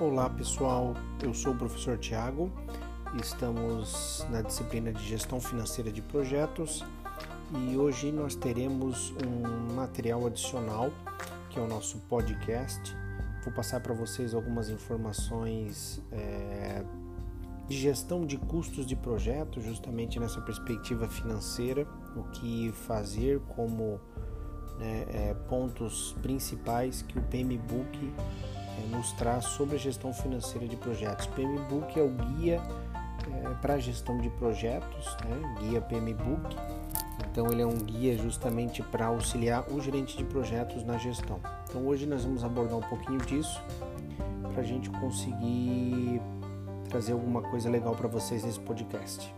Olá pessoal, eu sou o professor Tiago, estamos na disciplina de Gestão Financeira de Projetos e hoje nós teremos um material adicional que é o nosso podcast. Vou passar para vocês algumas informações é, de gestão de custos de projetos, justamente nessa perspectiva financeira, o que fazer como né, é, pontos principais que o PMBOK nos traz sobre a gestão financeira de projetos. PMBOK é o guia é, para a gestão de projetos, né? guia PMBOK. Então ele é um guia justamente para auxiliar o gerente de projetos na gestão. Então hoje nós vamos abordar um pouquinho disso para a gente conseguir trazer alguma coisa legal para vocês nesse podcast.